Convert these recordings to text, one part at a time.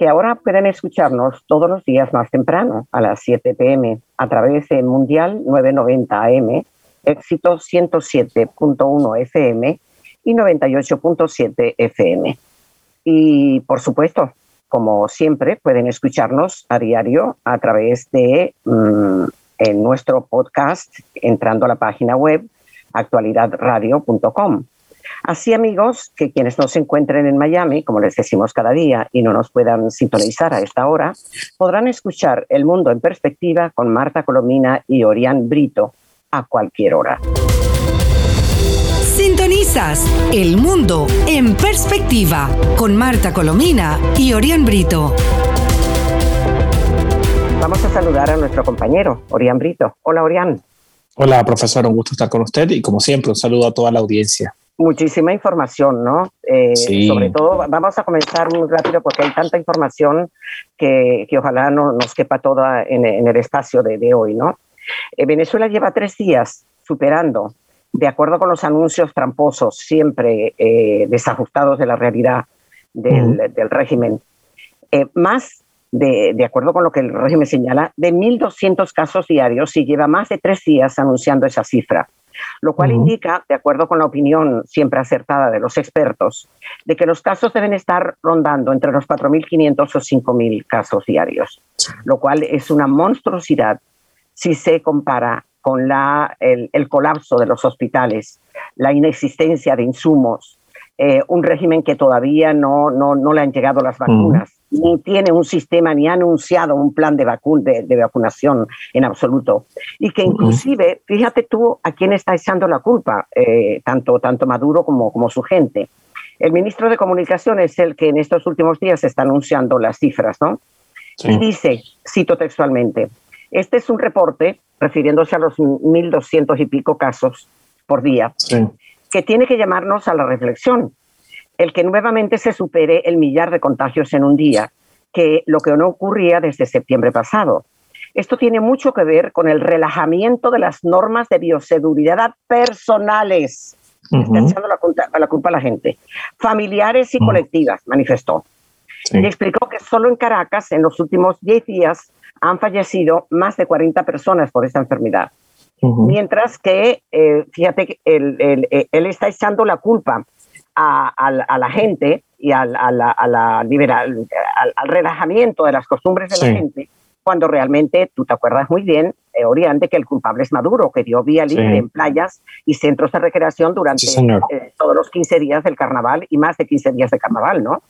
que ahora pueden escucharnos todos los días más temprano, a las 7 pm, a través de Mundial 990 AM, Éxito 107.1 FM y 98.7 FM. Y por supuesto, como siempre, pueden escucharnos a diario a través de mm, en nuestro podcast entrando a la página web actualidadradio.com. Así, amigos, que quienes no se encuentren en Miami, como les decimos cada día, y no nos puedan sintonizar a esta hora, podrán escuchar El Mundo en Perspectiva con Marta Colomina y Orián Brito a cualquier hora. Sintonizas El Mundo en Perspectiva con Marta Colomina y Orián Brito. Vamos a saludar a nuestro compañero, Orián Brito. Hola, Orián. Hola, profesor, un gusto estar con usted y como siempre, un saludo a toda la audiencia muchísima información, ¿no? Eh, sobre todo, vamos a comenzar muy rápido porque hay tanta información que, que ojalá no, nos quepa toda en, el espacio de, de hoy, ¿no? Eh, Venezuela lleva tres días superando, de acuerdo con los anuncios tramposos, siempre eh, desajustados de la realidad del, del régimen, más de, de, acuerdo con lo que el régimen señala, de 1.200 casos diarios y lleva más de tres días anunciando esa cifra lo cual indica, de acuerdo con la opinión siempre acertada de los expertos, de que los casos deben estar rondando entre los 4.500 o 5.000 casos diarios, lo cual es una monstruosidad si se compara con la, el, colapso de los hospitales, la inexistencia de insumos, eh, un régimen que todavía no, no, no, le han llegado las vacunas ni tiene un sistema ni ha anunciado un plan de, de, vacunación en absoluto. Y que inclusive, fíjate tú a quién está echando la culpa, eh, tanto, tanto Maduro como, como su gente. El ministro de Comunicación es el que en estos últimos días está anunciando las cifras, ¿no? Y dice, cito textualmente, este es un reporte, refiriéndose a los 1.200 y pico casos por día, que tiene que llamarnos a la reflexión el que nuevamente se supere el millar de contagios en un día, que lo que no ocurría desde septiembre pasado. Esto tiene mucho que ver con el relajamiento de las normas de bioseguridad personales. Está echando la culpa, a la gente. Familiares y colectivas, manifestó. Y explicó que solo en Caracas, en los últimos 10 días, han fallecido más de 40 personas por esta enfermedad. Mientras que, eh, fíjate, eh, él está echando la culpa a, la gente y al, la liberal, al, relajamiento de las costumbres de la gente, cuando realmente tú te acuerdas muy bien, eh, Oriente, que el culpable es Maduro, que dio vía libre en playas y centros de recreación durante eh, todos los 15 días del carnaval y más de 15 días de carnaval, ¿no?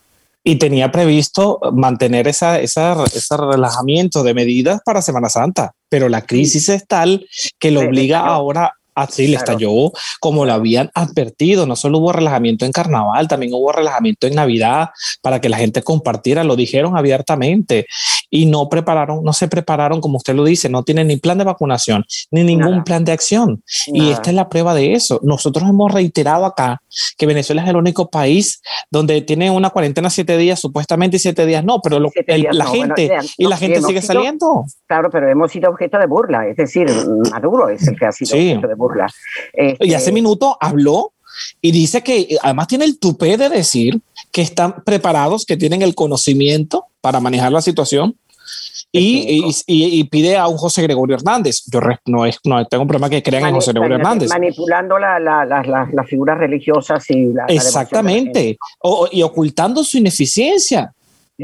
Y tenía previsto mantener esa, esa, ese relajamiento de medidas para Semana Santa, pero la crisis es tal que lo obliga ahora Así le estalló como lo habían advertido. No solo hubo relajamiento en carnaval, también hubo relajamiento en Navidad para que la gente compartiera. Lo dijeron abiertamente y no prepararon, no se prepararon, como usted lo dice, no tienen ni plan de vacunación ni ningún plan de acción. Y esta es la prueba de eso. Nosotros hemos reiterado acá que Venezuela es el único país donde tiene una cuarentena siete días supuestamente siete días no, pero la gente y la gente sigue saliendo. Claro, pero hemos sido objeto de burla. Es decir, Maduro es el que ha sido objeto de burla. y hace este minuto habló y dice que además tiene el tupé de decir que están preparados, que tienen el conocimiento para manejar la situación y, y, pide a un José Gregorio Hernández. Yo no, es, no tengo un problema que crean en José Gregorio Hernández. Manipulando las la, figuras religiosas y la. Exactamente. y ocultando su ineficiencia.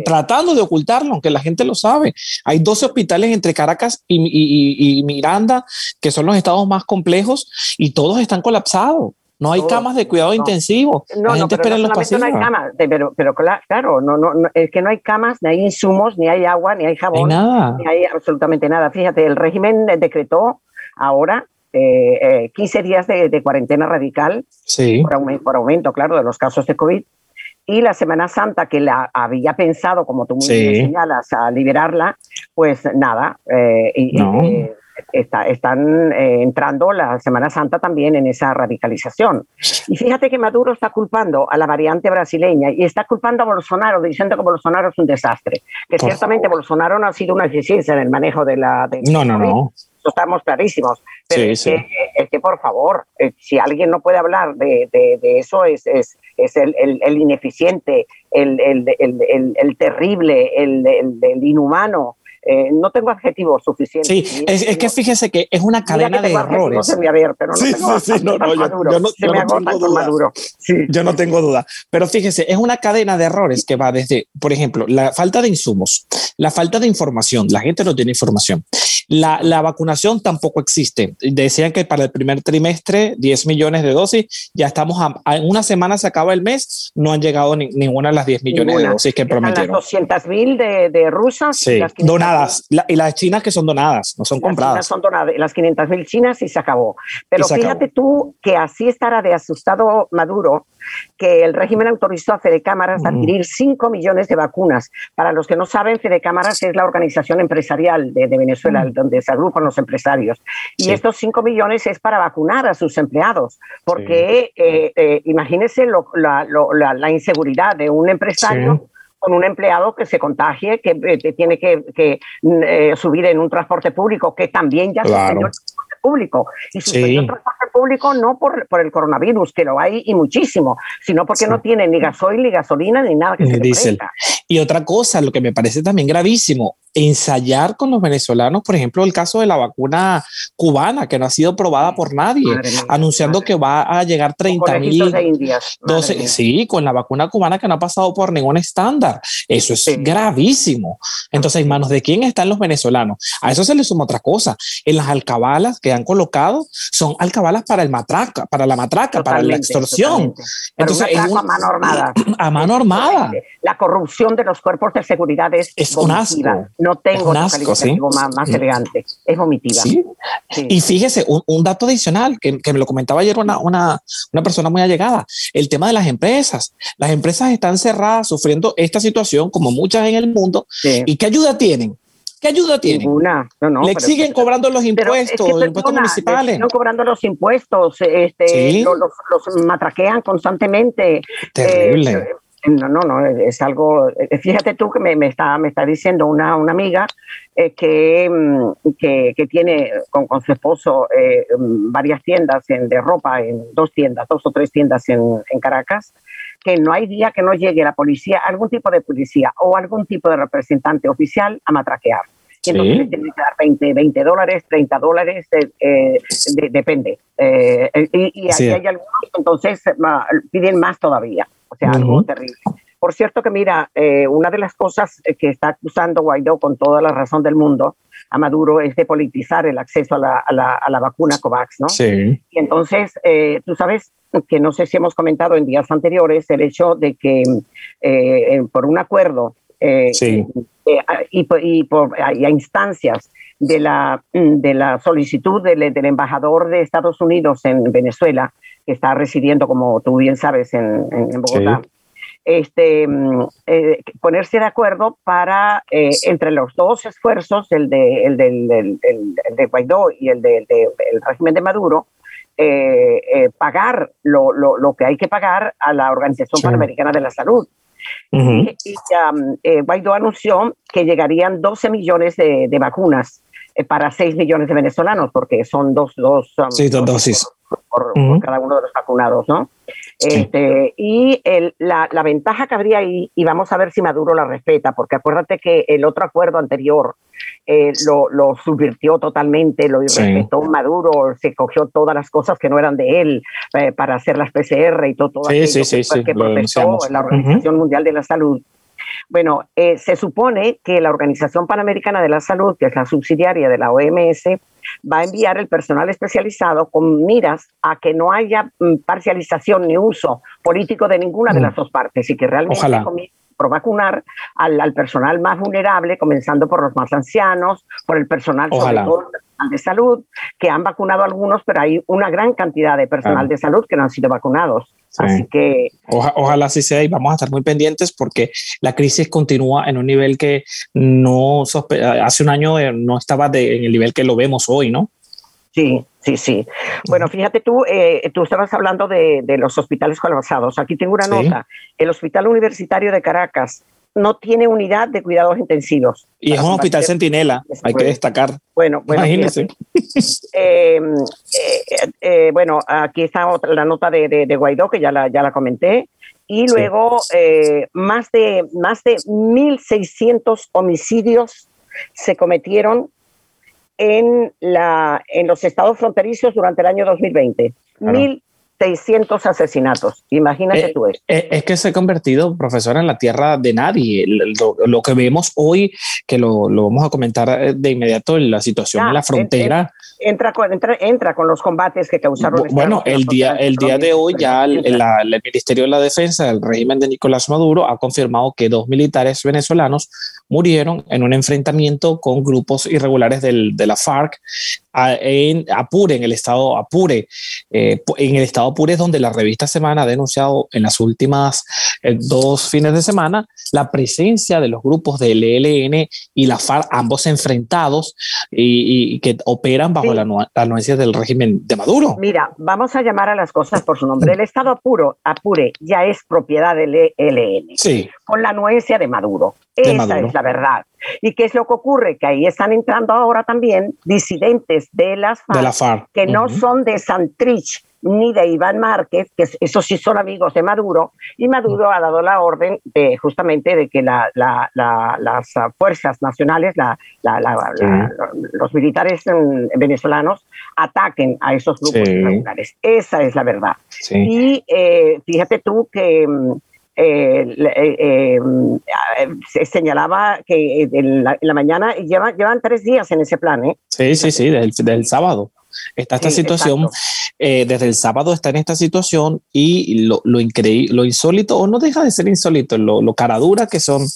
Tratando de ocultarlo, aunque la gente lo sabe. Hay 12 hospitales entre Caracas y, y Miranda, que son los estados más complejos, y todos están colapsados. No hay camas de cuidado intensivo. No, la gente espera en los pasillos. No hay camas, pero, pero claro, no, no, es que no hay camas, ni hay insumos, ni hay agua, ni hay jabón, nada. ni hay absolutamente nada. Fíjate, el régimen decretó ahora eh, 15 eh, días de, cuarentena radical sí. por, aumento, claro, de los casos de COVID. Y la Semana Santa, que la había pensado, como tú muy bien señalas, a liberarla, pues nada. Eh, y, eh, está, están eh, entrando la Semana Santa también en esa radicalización. Y fíjate que Maduro está culpando a la variante brasileña y está culpando a Bolsonaro, diciendo que Bolsonaro es un desastre, que ciertamente Bolsonaro no ha sido una eficiencia en el manejo de la... no, no, no estamos clarísimos. Pero es, Que, por favor, eh, si alguien no puede hablar de, de, eso, es, es, es el, el, ineficiente, el, el terrible, el, inhumano, eh, no tengo adjetivos suficientes. Sí, es, que fíjese que es una cadena de errores. Pero no sí, tengo sí, sí, no, no, yo, yo, no, yo no tengo duda. Yo no tengo duda. Pero fíjese, es una cadena de errores que va desde, por ejemplo, la falta de insumos, la falta de información. La gente no tiene información. La, la vacunación tampoco existe. Decían que para el primer trimestre 10 millones de dosis, ya estamos a, en una semana se acaba el mes, no han llegado ninguna de las 10 millones de dosis que prometieron. Las 200 mil de, de rusas. Sí, donadas y las chinas que son donadas, no son compradas. Las son donadas, las 500 mil chinas y se acabó. Pero fíjate tú que así estará de asustado Maduro que el régimen autorizó a Fede Cámaras a adquirir 5 millones de vacunas. Para los que no saben, Fede Cámaras es la organización empresarial de, Venezuela, donde se agrupan los empresarios. Y estos 5 millones es para vacunar a sus empleados, porque eh, eh, imagínense la, inseguridad de un empresario con un empleado que se contagie, que, eh, tiene que, eh, subir en un transporte público, que también ya claro. el transporte público. Y suspendió el transporte público no por, por, el coronavirus, que lo hay y muchísimo, sino porque no tiene ni gasoil, ni gasolina, ni nada que ni se Y otra cosa, lo que me parece también gravísimo, ensayar con los venezolanos, por ejemplo, el caso de la vacuna cubana, que no ha sido probada por nadie, anunciando que va a llegar 30 mil. Sí, con la vacuna cubana que no ha pasado por ningún estándar. Eso es gravísimo. Entonces, ¿en manos de quién están los venezolanos? A eso se le suma otra cosa. En las alcabalas que han colocado, son alcabalas para el matraca, para la matraca, para la extorsión. Entonces, a mano armada. A mano armada. La corrupción de los cuerpos de seguridad es, es un asco no tengo un calificativo más, elegante. Es vomitiva. Y fíjese, un, dato adicional que, me lo comentaba ayer una, una, una, persona muy allegada, el tema de las empresas. Las empresas están cerradas, sufriendo esta situación como muchas en el mundo. ¿Y qué ayuda tienen? ¿Qué ayuda tienen? Ninguna. No, no, Le siguen cobrando los impuestos, los impuestos municipales. Siguen cobrando los impuestos, este, los, los, matraquean constantemente. Terrible. Eh, no, no, no, es algo, eh, fíjate tú que me, me está, me está diciendo una, una amiga eh, que, mm, que, que, tiene con, con su esposo eh, mm, varias tiendas de ropa, en dos tiendas, dos o tres tiendas en, en, Caracas, que no hay día que no llegue la policía, algún tipo de policía o algún tipo de representante oficial a matraquear. Y entonces tienen que dar 20, 20 dólares, 30 dólares, depende. y, y hay algunos, entonces piden más todavía. O sea, algo terrible. Por cierto que mira, eh, una de las cosas que está acusando Guaidó con toda la razón del mundo a Maduro es de politizar el acceso a la, a la, vacuna COVAX, ¿no? Sí. Y entonces, eh, tú sabes que no sé si hemos comentado en días anteriores el hecho de que eh, por un acuerdo sí. y, y, por, a instancias de la, de la solicitud del, del embajador de Estados Unidos en Venezuela, que está residiendo, como tú bien sabes, en, en Bogotá, este, mm, eh, ponerse de acuerdo para, eh, entre los dos esfuerzos, el de, el del, el, de Guaidó y el del de, régimen de Maduro, eh, pagar lo, lo, lo, que hay que pagar a la Organización Panamericana de la Salud. Y um, Guaidó anunció que llegarían 12 millones de, de vacunas para 6 millones de venezolanos, porque son dos, dos, um, sí, dos dosis por, cada uno de los vacunados, ¿no? Este, y el, la, la, ventaja que habría ahí, y vamos a ver si Maduro la respeta, porque acuérdate que el otro acuerdo anterior eh, lo, lo, subvirtió totalmente, lo irrespetó Maduro, se cogió todas las cosas que no eran de él eh, para hacer las PCR y todo, todo sí, aquello que, protestó la Organización Mundial de la Salud. Bueno, eh, se supone que la Organización Panamericana de la Salud, que es la subsidiaria de la OMS, va a enviar el personal especializado con miras a que no haya mm, parcialización ni uso político de ninguna de mm. las dos partes y que realmente Ojalá. por vacunar al, al, personal más vulnerable, comenzando por los más ancianos, por el personal sobre todo de salud, que han vacunado algunos, pero hay una gran cantidad de personal de salud que no han sido vacunados. Así que... ojalá así sea y vamos a estar muy pendientes porque la crisis continúa en un nivel que no hace un año eh, no estaba de, en el nivel que lo vemos hoy, ¿no? Sí, sí, sí. Bueno, fíjate tú, eh, tú estabas hablando de, los hospitales colapsados. Aquí tengo una nota. El Hospital Universitario de Caracas no tiene unidad de cuidados intensivos. Y es un hospital centinela, hay que destacar. Bueno, bueno. Imagínense. Em, eh, eh, bueno, aquí está otra, la nota de, Guaidó, que ya la, ya la comenté. Y luego más de, más de 1.600 homicidios se cometieron en, la, en los estados fronterizos durante el año 2020. 1.600 asesinatos. Imagínate eh, tú eso. Eh, es que se ha convertido, profesora, en la tierra de nadie. Lo, que vemos hoy, que lo, lo, vamos a comentar eh, de inmediato, en la situación en la frontera. entra, entra, entra, con los combates que causaron. Bueno, el día, el día de hoy ya el, el, Ministerio de la Defensa del régimen de Nicolás Maduro ha confirmado que dos militares venezolanos murieron en un enfrentamiento con grupos irregulares del, de la FARC en Apure, en el estado Apure. Eh, en el estado Apure es donde la revista Semana ha denunciado en las últimas eh, dos fines de semana la presencia de los grupos del ELN y la FARC, ambos enfrentados y, que operan bajo la, anuencia del régimen de Maduro. Mira, vamos a llamar a las cosas por su nombre. El estado Apuro, Apure ya es propiedad del ELN. Sí. Con la anuencia de Maduro. Esa es la verdad. ¿Y qué es lo que ocurre? Que ahí están entrando ahora también disidentes de las FARC, que no son de Santrich ni de Iván Márquez, que esos sí son amigos de Maduro, y Maduro ha dado la orden de justamente de que las fuerzas nacionales, los militares venezolanos ataquen a esos grupos irregulares. Esa es la verdad. Y eh, fíjate tú que mm, eh, eh, se señalaba que en la, mañana llevan, llevan tres días en ese plan. ¿eh? Sí, sí, sí, del sábado. Está esta situación, eh, desde el sábado está en esta situación y lo, lo increíble, lo insólito, o no deja de ser insólito, lo, lo caradura que son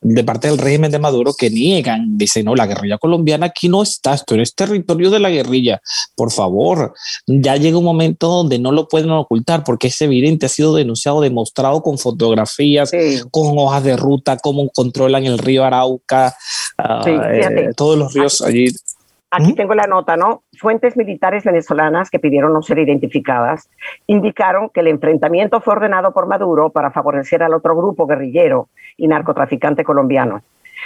de parte del régimen de Maduro que niegan, dicen, no, la guerrilla colombiana aquí no está, esto es territorio de la guerrilla, por favor, ya llega un momento donde no lo pueden ocultar porque es evidente, ha sido denunciado, demostrado con fotografías, con hojas de ruta, cómo controlan el río Arauca, ah, eh, todos los ríos allí Aquí tengo la nota, ¿no? Fuentes militares venezolanas que pidieron no ser identificadas indicaron que el enfrentamiento fue ordenado por Maduro para favorecer al otro grupo guerrillero y narcotraficante colombiano.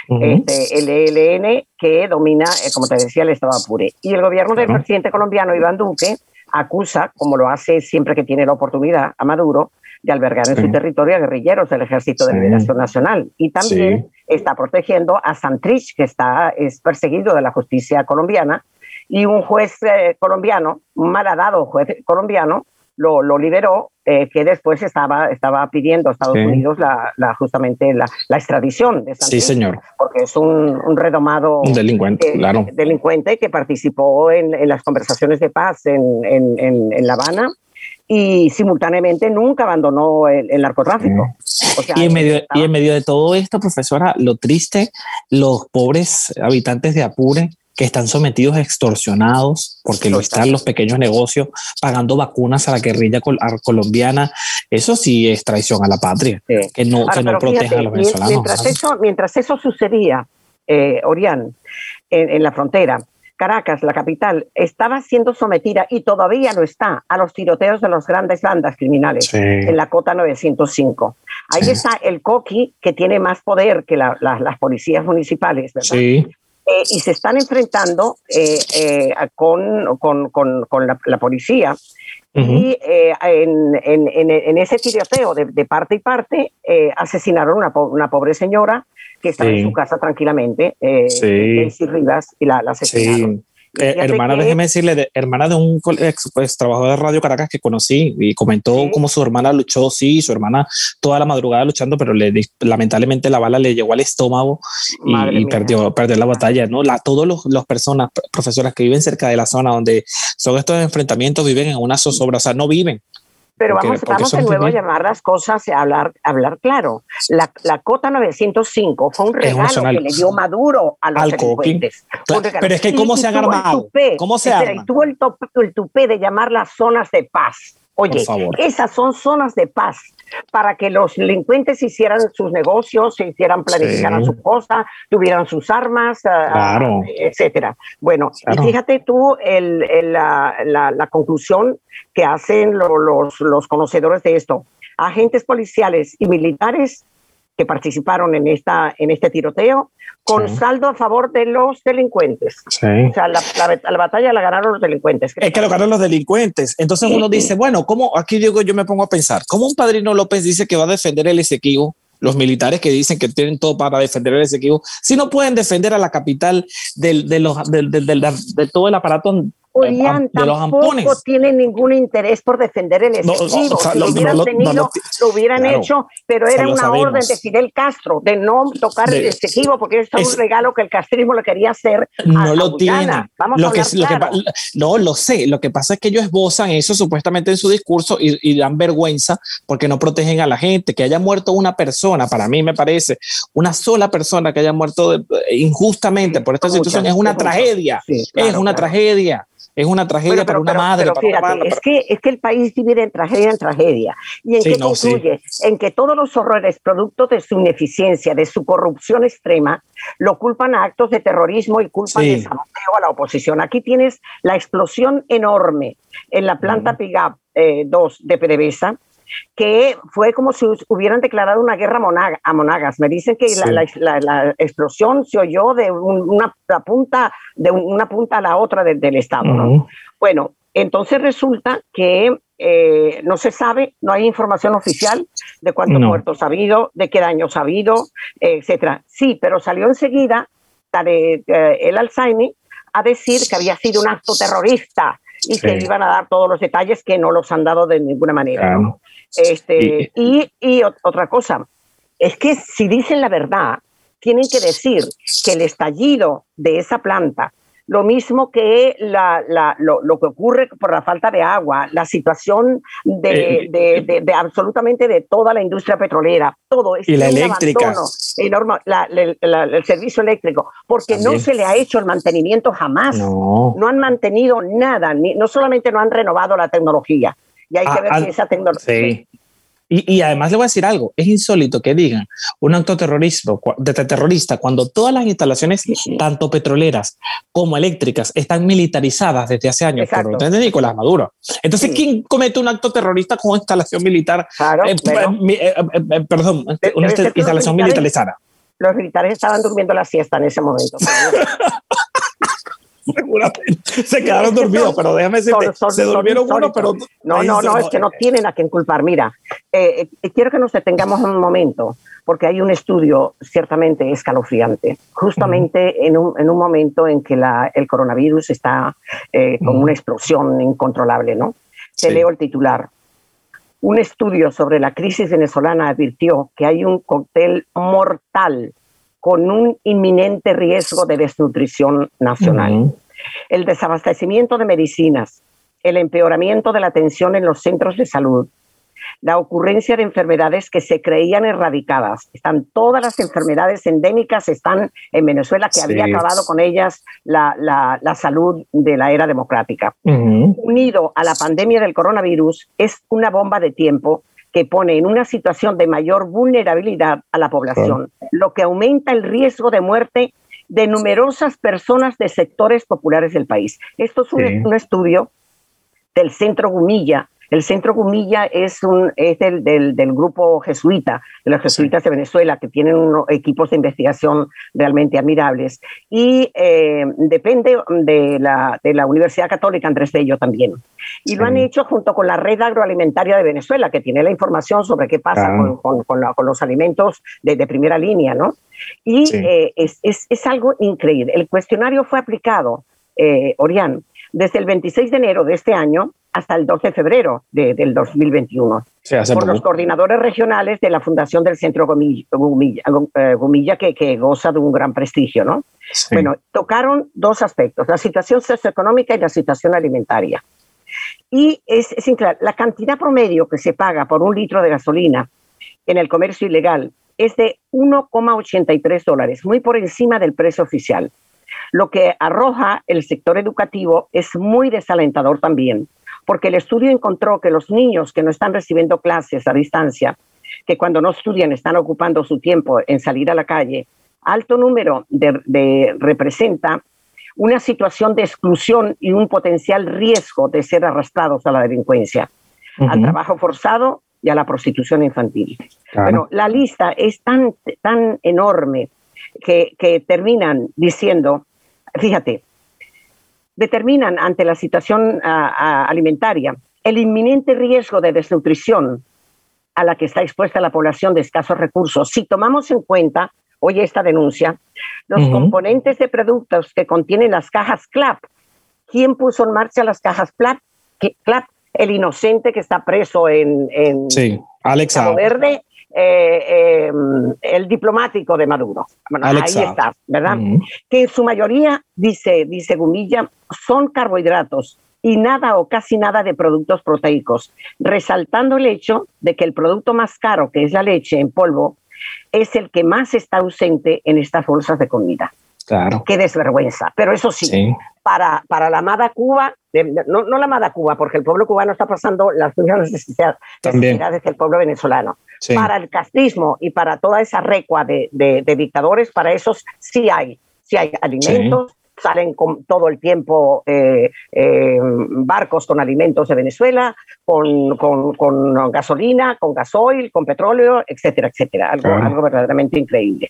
este, el ELN que domina, eh, como te decía, el Estado Apure. Y el gobierno del presidente colombiano Iván Duque acusa, como lo hace siempre que tiene la oportunidad, a Maduro de albergar en su territorio a guerrilleros del Ejército de Liberación Nacional. Y también está protegiendo a Santrich, que está, es perseguido de la justicia colombiana, y un juez eh, colombiano, un malhadado juez colombiano, lo, lo liberó, eh, que después estaba, estaba pidiendo a Estados Unidos la, la, justamente la, la, extradición de Santrich. Sí, señor. Porque es un, un redomado un delincuente, claro. delincuente que participó en, en, las conversaciones de paz en, en, en La Habana y simultáneamente nunca abandonó el, narcotráfico. y, en medio, y en medio de todo esto, profesora, lo triste, los pobres habitantes de Apure que están sometidos a extorsionados, porque lo están los pequeños negocios pagando vacunas a la guerrilla colombiana. Eso sí es traición a la patria, que no, que no proteja a los venezolanos. Mientras eso, mientras eso sucedía, eh, Orián, en, la frontera, Caracas, la capital, estaba siendo sometida y todavía lo está a los tiroteos de las grandes bandas criminales en la cota 905. Ahí está el coqui que tiene más poder que las policías municipales, ¿verdad? Sí. Eh, y se están enfrentando eh, eh, con, con, con, la, policía. Y en, en, en, ese tiroteo de, de parte y parte asesinaron una, una pobre señora que está en su casa tranquilamente, eh, sí. Rivas, y la, la asesinaron. Eh, hermana, déjeme decirle, hermana de un ex, pues, trabajador de Radio Caracas que conocí y comentó cómo su hermana luchó, sí, su hermana toda la madrugada luchando, pero le, lamentablemente la bala le llegó al estómago y, perdió, perdió la batalla, ¿no? La, todos los, los personas, profesoras que viven cerca de la zona donde son estos enfrentamientos viven en una zozobra, o sea, no viven, Pero vamos, vamos de nuevo a llamar las cosas y a hablar, hablar claro. La, la cota 905 fue un regalo que le dio Maduro a los delincuentes. Pero es que ¿cómo se han armado? ¿Cómo se arma? tuvo el, el tupé de llamar las zonas de paz. Oye, esas son zonas de paz para que los delincuentes hicieran sus negocios, se hicieran, planificaran su cosa, tuvieran sus armas, ah, ah, etcétera. Bueno, y fíjate tú el, la, la, conclusión que hacen los, los conocedores de esto. Agentes policiales y militares que participaron en, esta, en este tiroteo con saldo a favor de los delincuentes. O sea, la, la, batalla la ganaron los delincuentes. Es que lo ganaron los delincuentes. Entonces uno dice, bueno, ¿cómo? Aquí digo, yo me pongo a pensar, ¿cómo un padrino López dice que va a defender el Esequibo? Los militares que dicen que tienen todo para defender el Esequibo, si no pueden defender a la capital del, de, los, de todo el aparato Julián tampoco tiene ningún interés por defender el Esequibo. si lo hubieran tenido, lo, hubieran hecho, pero era una orden de Fidel Castro de no tocar el Esequibo porque es un regalo que el castrismo le quería hacer. No lo tiene. Vamos lo a que, lo que, no lo sé. Lo que pasa es que ellos esbozan eso supuestamente en su discurso y, y, dan vergüenza porque no protegen a la gente. Que haya muerto una persona, para mí me parece, una sola persona que haya muerto injustamente por esta situación es una tragedia. es una tragedia. Es una tragedia para una madre. es, que, es que el país divide en tragedia en tragedia. ¿Y en qué concluye? En que todos los horrores, producto de su ineficiencia, de su corrupción extrema, lo culpan a actos de terrorismo y culpan de saboteo a la oposición. Aquí tienes la explosión enorme en la planta PIGAP 2 eh, de PDVSA, que fue como si hubieran declarado una guerra a monagas. Me dicen que la, explosión se oyó de una, punta, de una punta a la otra del estado. Bueno, entonces resulta que eh, no se sabe, no hay información oficial de cuántos muertos ha habido, de qué daños ha habido, etcétera. Sí, pero salió enseguida eh, el Alzheimer a decir que había sido un acto terrorista y que iban a dar todos los detalles que no los han dado de ninguna manera. Este, y, y, otra cosa, es que si dicen la verdad, tienen que decir que el estallido de esa planta lo mismo que la, la, lo, lo, que ocurre por la falta de agua, la situación de, eh, de, de, absolutamente de toda la industria petrolera, todo es y la eléctrica. Enorme, el servicio eléctrico, porque no se le ha hecho el mantenimiento jamás. No, no han mantenido nada, ni, no solamente no han renovado la tecnología, y hay que ah, ver si esa tecnología. Sí. Y, además le voy a decir algo, es insólito que digan un acto terrorista, de terrorista cuando todas las instalaciones, tanto petroleras como eléctricas, están militarizadas desde hace años por orden de Nicolás Maduro. Entonces, ¿quién comete un acto terrorista con instalación militar? Eh, eh, eh, perdón, una instalación militarizada. Los militares estaban durmiendo la siesta en ese momento. Seguramente se quedaron dormidos, pero déjame decirte, se durmieron uno, pero... No, no, no, es que no tienen a quien culpar. Mira, eh, eh, quiero que nos detengamos un momento, porque hay un estudio ciertamente escalofriante, justamente en, un, en, un, momento en que la, el coronavirus está eh, con una explosión incontrolable, ¿no? Te leo el titular. Un estudio sobre la crisis venezolana advirtió que hay un cóctel mortal con un inminente riesgo de desnutrición nacional. El desabastecimiento de medicinas, el empeoramiento de la atención en los centros de salud, la ocurrencia de enfermedades que se creían erradicadas. Están todas las enfermedades endémicas, están en Venezuela, que había acabado con ellas la, la, salud de la era democrática. Unido a la pandemia del coronavirus, es una bomba de tiempo que pone en una situación de mayor vulnerabilidad a la población, lo que aumenta el riesgo de muerte de numerosas personas de sectores populares del país. Esto es un, estudio del Centro Gumilla, el Centro Gumilla es, un, es del, del, grupo jesuita, de los jesuitas de Venezuela, que tienen unos equipos de investigación realmente admirables. Y eh, depende de la, de la Universidad Católica Andrés Bello también. Y lo han hecho junto con la Red Agroalimentaria de Venezuela, que tiene la información sobre qué pasa con, con, los alimentos de, de, primera línea, ¿no? Y eh, es, es, es, algo increíble. El cuestionario fue aplicado, eh, Orián, desde el 26 de enero de este año hasta el 12 de febrero del 2021 por los coordinadores regionales de la Fundación del Centro Gumilla, eh, que, goza de un gran prestigio. ¿no? Bueno, tocaron dos aspectos, la situación socioeconómica y la situación alimentaria. Y es, es la cantidad promedio que se paga por un litro de gasolina en el comercio ilegal es de 1,83 dólares, muy por encima del precio oficial. Lo que arroja el sector educativo es muy desalentador también, porque el estudio encontró que los niños que no están recibiendo clases a distancia, que cuando no estudian están ocupando su tiempo en salir a la calle, alto número de, representa una situación de exclusión y un potencial riesgo de ser arrastrados a la delincuencia, al trabajo forzado y a la prostitución infantil. Bueno, la lista es tan, tan enorme que, terminan diciendo, fíjate, determinan ante la situación alimentaria el inminente riesgo de desnutrición a la que está expuesta la población de escasos recursos. Si tomamos en cuenta, hoy esta denuncia, los componentes de productos que contienen las cajas CLAP, ¿quién puso en marcha las cajas CLAP? CLAP el inocente que está preso en, en sí, Alex Verde, eh, em, el diplomático de Maduro. Bueno, ahí está, ¿verdad? Que en su mayoría, dice, dice Gumilla, son carbohidratos y nada o casi nada de productos proteicos, resaltando el hecho de que el producto más caro, que es la leche en polvo, es el que más está ausente en estas bolsas de comida. Claro. Qué desvergüenza. Pero eso sí, Para, para la amada Cuba, no, no la amada Cuba, porque el pueblo cubano está pasando las mismas necesidades, necesidades que el pueblo venezolano. Para el castrismo y para toda esa recua de, de, dictadores, para esos sí hay, sí hay alimentos. Salen con, todo el tiempo eh, eh, barcos con alimentos de Venezuela, con, con, con, gasolina, con gasoil, con petróleo, etcétera, etcétera. Algo, algo verdaderamente increíble.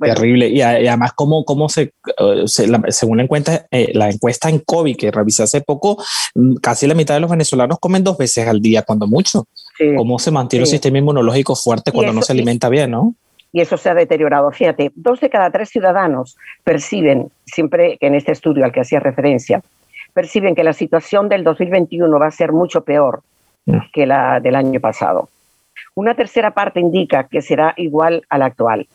Terrible. Y, además, cómo, cómo se, eh, según la encuesta, eh, la encuesta en COVID que revisé hace poco, mm, casi la mitad de los venezolanos comen dos veces al día, cuando mucho. cómo se mantiene el sistema inmunológico fuerte cuando no se alimenta bien, ¿no? Y eso se ha deteriorado. Fíjate, dos de cada tres ciudadanos perciben, siempre en este estudio al que hacía referencia, perciben que la situación del 2021 va a ser mucho peor mm. que la del año pasado. Una tercera parte indica que será igual a la actual.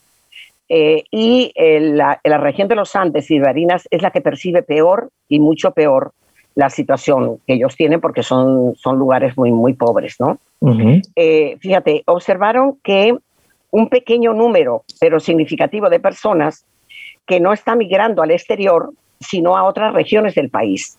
Eh, y la, la, región de los Andes y Barinas es la que percibe peor y mucho peor la situación que ellos tienen porque son, son lugares muy, muy pobres, ¿no? Eh, fíjate, observaron que un pequeño número, pero significativo de personas que no están migrando al exterior, sino a otras regiones del país.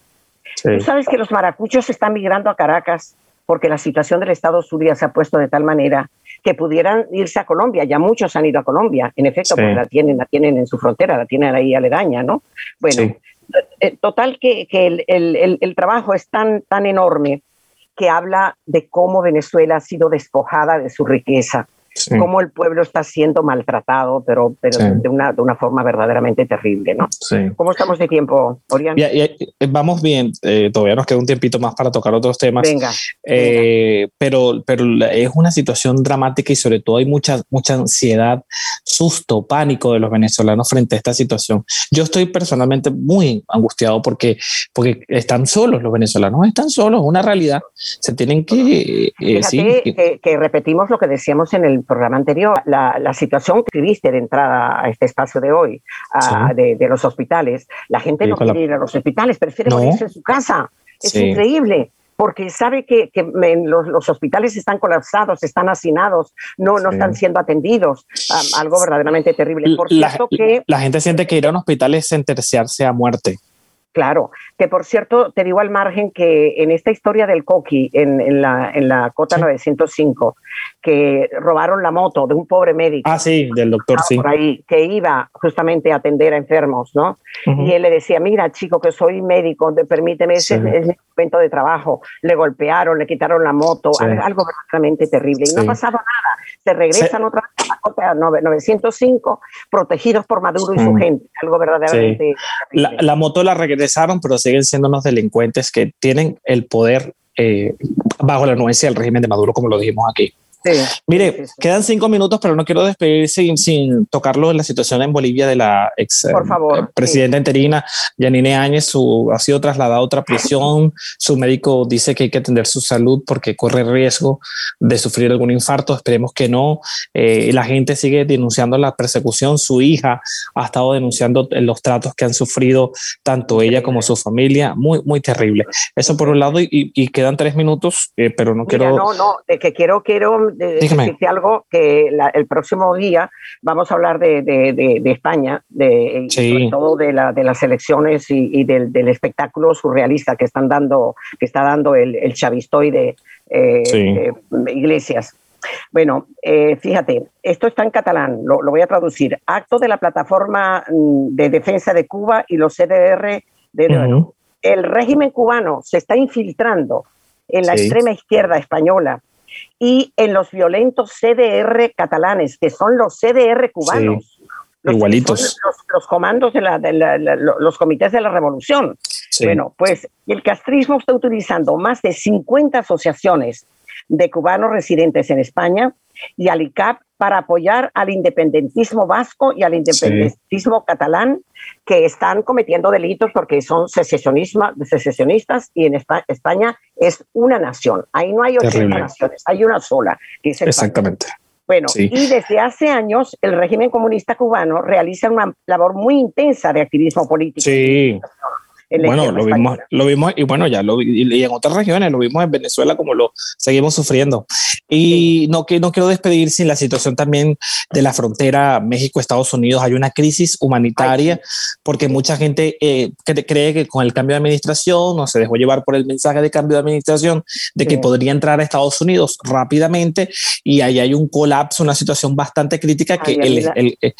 Tú sabes que los maracuchos están migrando a Caracas porque la situación del Estado Zulia se ha puesto de tal manera que pudieran irse a Colombia. Ya muchos han ido a Colombia, en efecto, porque la tienen, la tienen en su frontera, la tienen ahí aledaña, ¿no? Bueno, eh, total que, el, el, el, trabajo es tan, tan enorme que habla de cómo Venezuela ha sido despojada de su riqueza, cómo el pueblo está siendo maltratado, pero, pero de, una, de una forma verdaderamente terrible, ¿no? ¿Cómo estamos de tiempo, Orián? Eh, vamos bien, eh, todavía nos queda un tiempito más para tocar otros temas. Venga. Eh, pero, pero es una situación dramática y sobre todo hay mucha, mucha ansiedad, susto, pánico de los venezolanos frente a esta situación. Yo estoy personalmente muy angustiado porque, porque están solos, los venezolanos están solos, una realidad. Se tienen que... Fíjate que, que repetimos lo que decíamos en el programa anterior, la, la, situación que viste de entrada a este espacio de hoy, de, de, los hospitales, la gente no quiere ir a los hospitales, prefiere morirse en su casa. Es increíble porque sabe que, que los, los, hospitales están colapsados, están hacinados, no, no están siendo atendidos. algo verdaderamente terrible. Por la, que, la gente siente que ir a un hospital es sentenciarse a muerte. Claro, que por cierto, te digo al margen que en esta historia del Coqui, en, en, la, en la cota 905, que robaron la moto de un pobre médico. Ah, sí, del doctor, sí. Por ahí, que iba justamente a atender a enfermos, ¿no? Y él le decía, mira, chico, que soy médico, permíteme, ese es mi momento de trabajo. Le golpearon, le quitaron la moto, algo verdaderamente terrible. Y no ha pasado nada. Se regresan otra vez a la cota 905, protegidos por Maduro y su gente. Algo verdaderamente la, la, moto la regresaron, pero siguen siendo unos delincuentes que tienen el poder eh, bajo la anuencia del régimen de Maduro, como lo dijimos aquí. Mire, quedan cinco minutos, pero no quiero despedir sin, sin tocarlo en la situación en Bolivia de la ex Por favor, eh, presidenta interina Yanine Áñez. Su, ha sido trasladada a otra prisión. Su médico dice que hay que atender su salud porque corre riesgo de sufrir algún infarto. Esperemos que no. Eh, la gente sigue denunciando la persecución. Su hija ha estado denunciando los tratos que han sufrido tanto ella como su familia. Muy, muy terrible. Eso por un lado, y, quedan tres minutos, eh, pero no quiero. No, no, de que quiero, quiero decirte algo que el próximo día vamos a hablar de, de, de, España, de, sobre todo de, la, de las elecciones y, del, del, espectáculo surrealista que están dando, que está dando el, el chavistoide eh, Iglesias. Bueno, eh, fíjate, esto está en catalán, lo, voy a traducir. Acto de la plataforma mm, de defensa de Cuba y los CDR de El régimen cubano se está infiltrando en la extrema izquierda española y en los violentos CDR catalanes, que son los CDR cubanos. Los, Igualitos. Los, comandos de, la, los comités de la revolución. Bueno, pues el castrismo está utilizando más de 50 asociaciones de cubanos residentes en España y al ICAP para apoyar al independentismo vasco y al independentismo catalán que están cometiendo delitos porque son secesionistas y en España es una nación. Ahí no hay 80 naciones, hay una sola. Que es Exactamente. Bueno, y desde hace años el régimen comunista cubano realiza una labor muy intensa de activismo político. Sí bueno, lo vimos, lo vimos, y bueno, ya lo y en otras regiones, lo vimos en Venezuela como lo seguimos sufriendo. Y no, que, no quiero despedir sin la situación también de la frontera México-Estados Unidos. Hay una crisis humanitaria porque mucha gente eh, cree que con el cambio de administración no se dejó llevar por el mensaje de cambio de administración de que podría entrar a Estados Unidos rápidamente y ahí hay un colapso, una situación bastante crítica que el, el,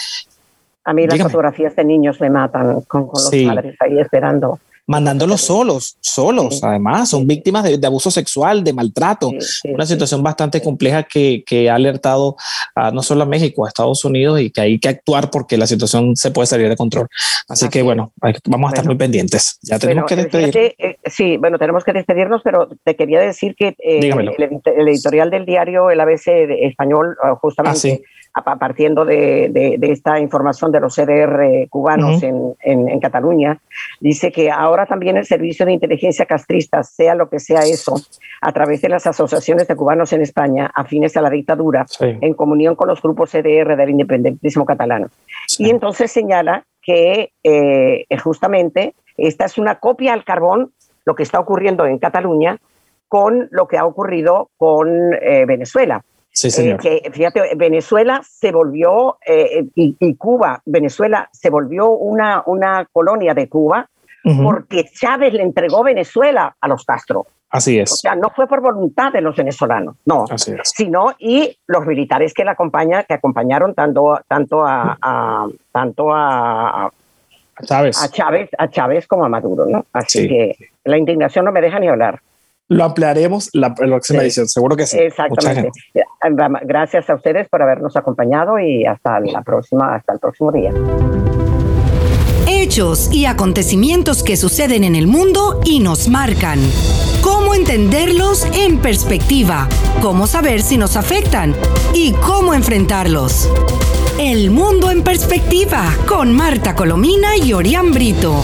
a mí las fotografías de niños me matan con, los padres ahí esperando. Mandándolos solos, solos, además, son víctimas de, abuso sexual, de maltrato. Una situación bastante compleja que, que, ha alertado a, no solo a México, a Estados Unidos y que hay que actuar porque la situación se puede salir de control. Así, que, bueno, vamos a estar muy pendientes. Ya tenemos que despedir. Eh, sí, bueno, tenemos que despedirnos, pero te quería decir que eh, el, editorial del diario El ABC español, ah, justamente. Ah, partiendo de, esta información de los CDR cubanos en, Cataluña, dice que ahora también el servicio de inteligencia castrista, sea lo que sea eso, a través de las asociaciones de cubanos en España afines a la dictadura, en comunión con los grupos CDR del independentismo catalán. Y entonces señala que eh, justamente esta es una copia al carbón, lo que está ocurriendo en Cataluña, con lo que ha ocurrido con eh, Venezuela. Sí, eh, señor. que, fíjate, Venezuela se volvió, eh, y, Cuba, Venezuela se volvió una, una colonia de Cuba porque Chávez le entregó Venezuela a los Castro. Así es. O sea, no fue por voluntad de los venezolanos, no. Así es. Sino y los militares que la acompañan, que acompañaron tanto, tanto a, tanto a, Chávez. a Chávez, a Chávez como a Maduro, ¿no? Así que la indignación no me deja ni hablar. Lo ampliaremos la, próxima edición, seguro que sí. Exactamente. Gracias a ustedes por habernos acompañado y hasta la próxima, hasta el próximo día. Hechos y acontecimientos que suceden en el mundo y nos marcan. Cómo entenderlos en perspectiva, cómo saber si nos afectan y cómo enfrentarlos. El mundo en perspectiva con Marta Colomina y Orián Brito.